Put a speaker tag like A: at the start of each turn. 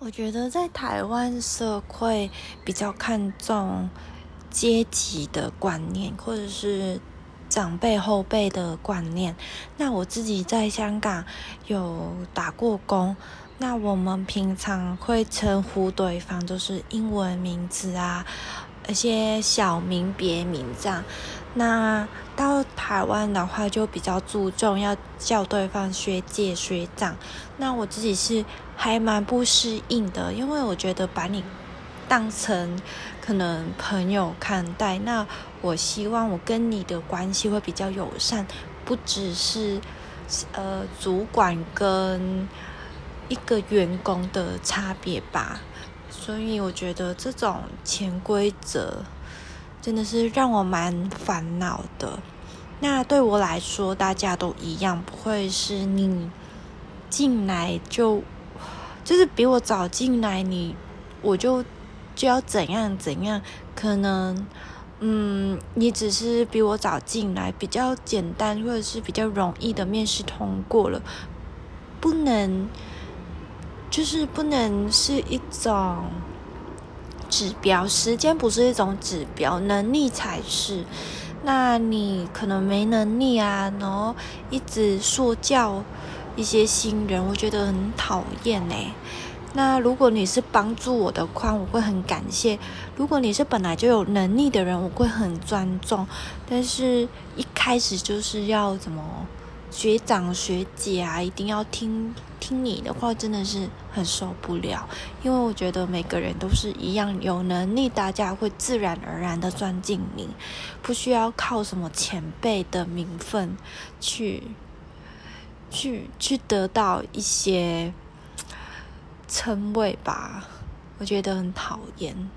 A: 我觉得在台湾社会比较看重阶级的观念，或者是长辈后辈的观念。那我自己在香港有打过工，那我们平常会称呼对方就是英文名字啊，一些小名别名这样。那到台湾的话，就比较注重要叫对方学姐学长。那我自己是还蛮不适应的，因为我觉得把你当成可能朋友看待。那我希望我跟你的关系会比较友善，不只是呃主管跟一个员工的差别吧。所以我觉得这种潜规则。真的是让我蛮烦恼的。那对我来说，大家都一样，不会是你进来就就是比我早进来，你我就就要怎样怎样？可能嗯，你只是比我早进来，比较简单或者是比较容易的面试通过了，不能就是不能是一种。指标时间不是一种指标，能力才是。那你可能没能力啊，然后一直说教一些新人，我觉得很讨厌呢。那如果你是帮助我的话，我会很感谢；如果你是本来就有能力的人，我会很尊重。但是一开始就是要怎么？学长学姐啊，一定要听听你的话，真的是很受不了。因为我觉得每个人都是一样有能力，大家会自然而然的钻进你，不需要靠什么前辈的名分去去去得到一些称谓吧。我觉得很讨厌。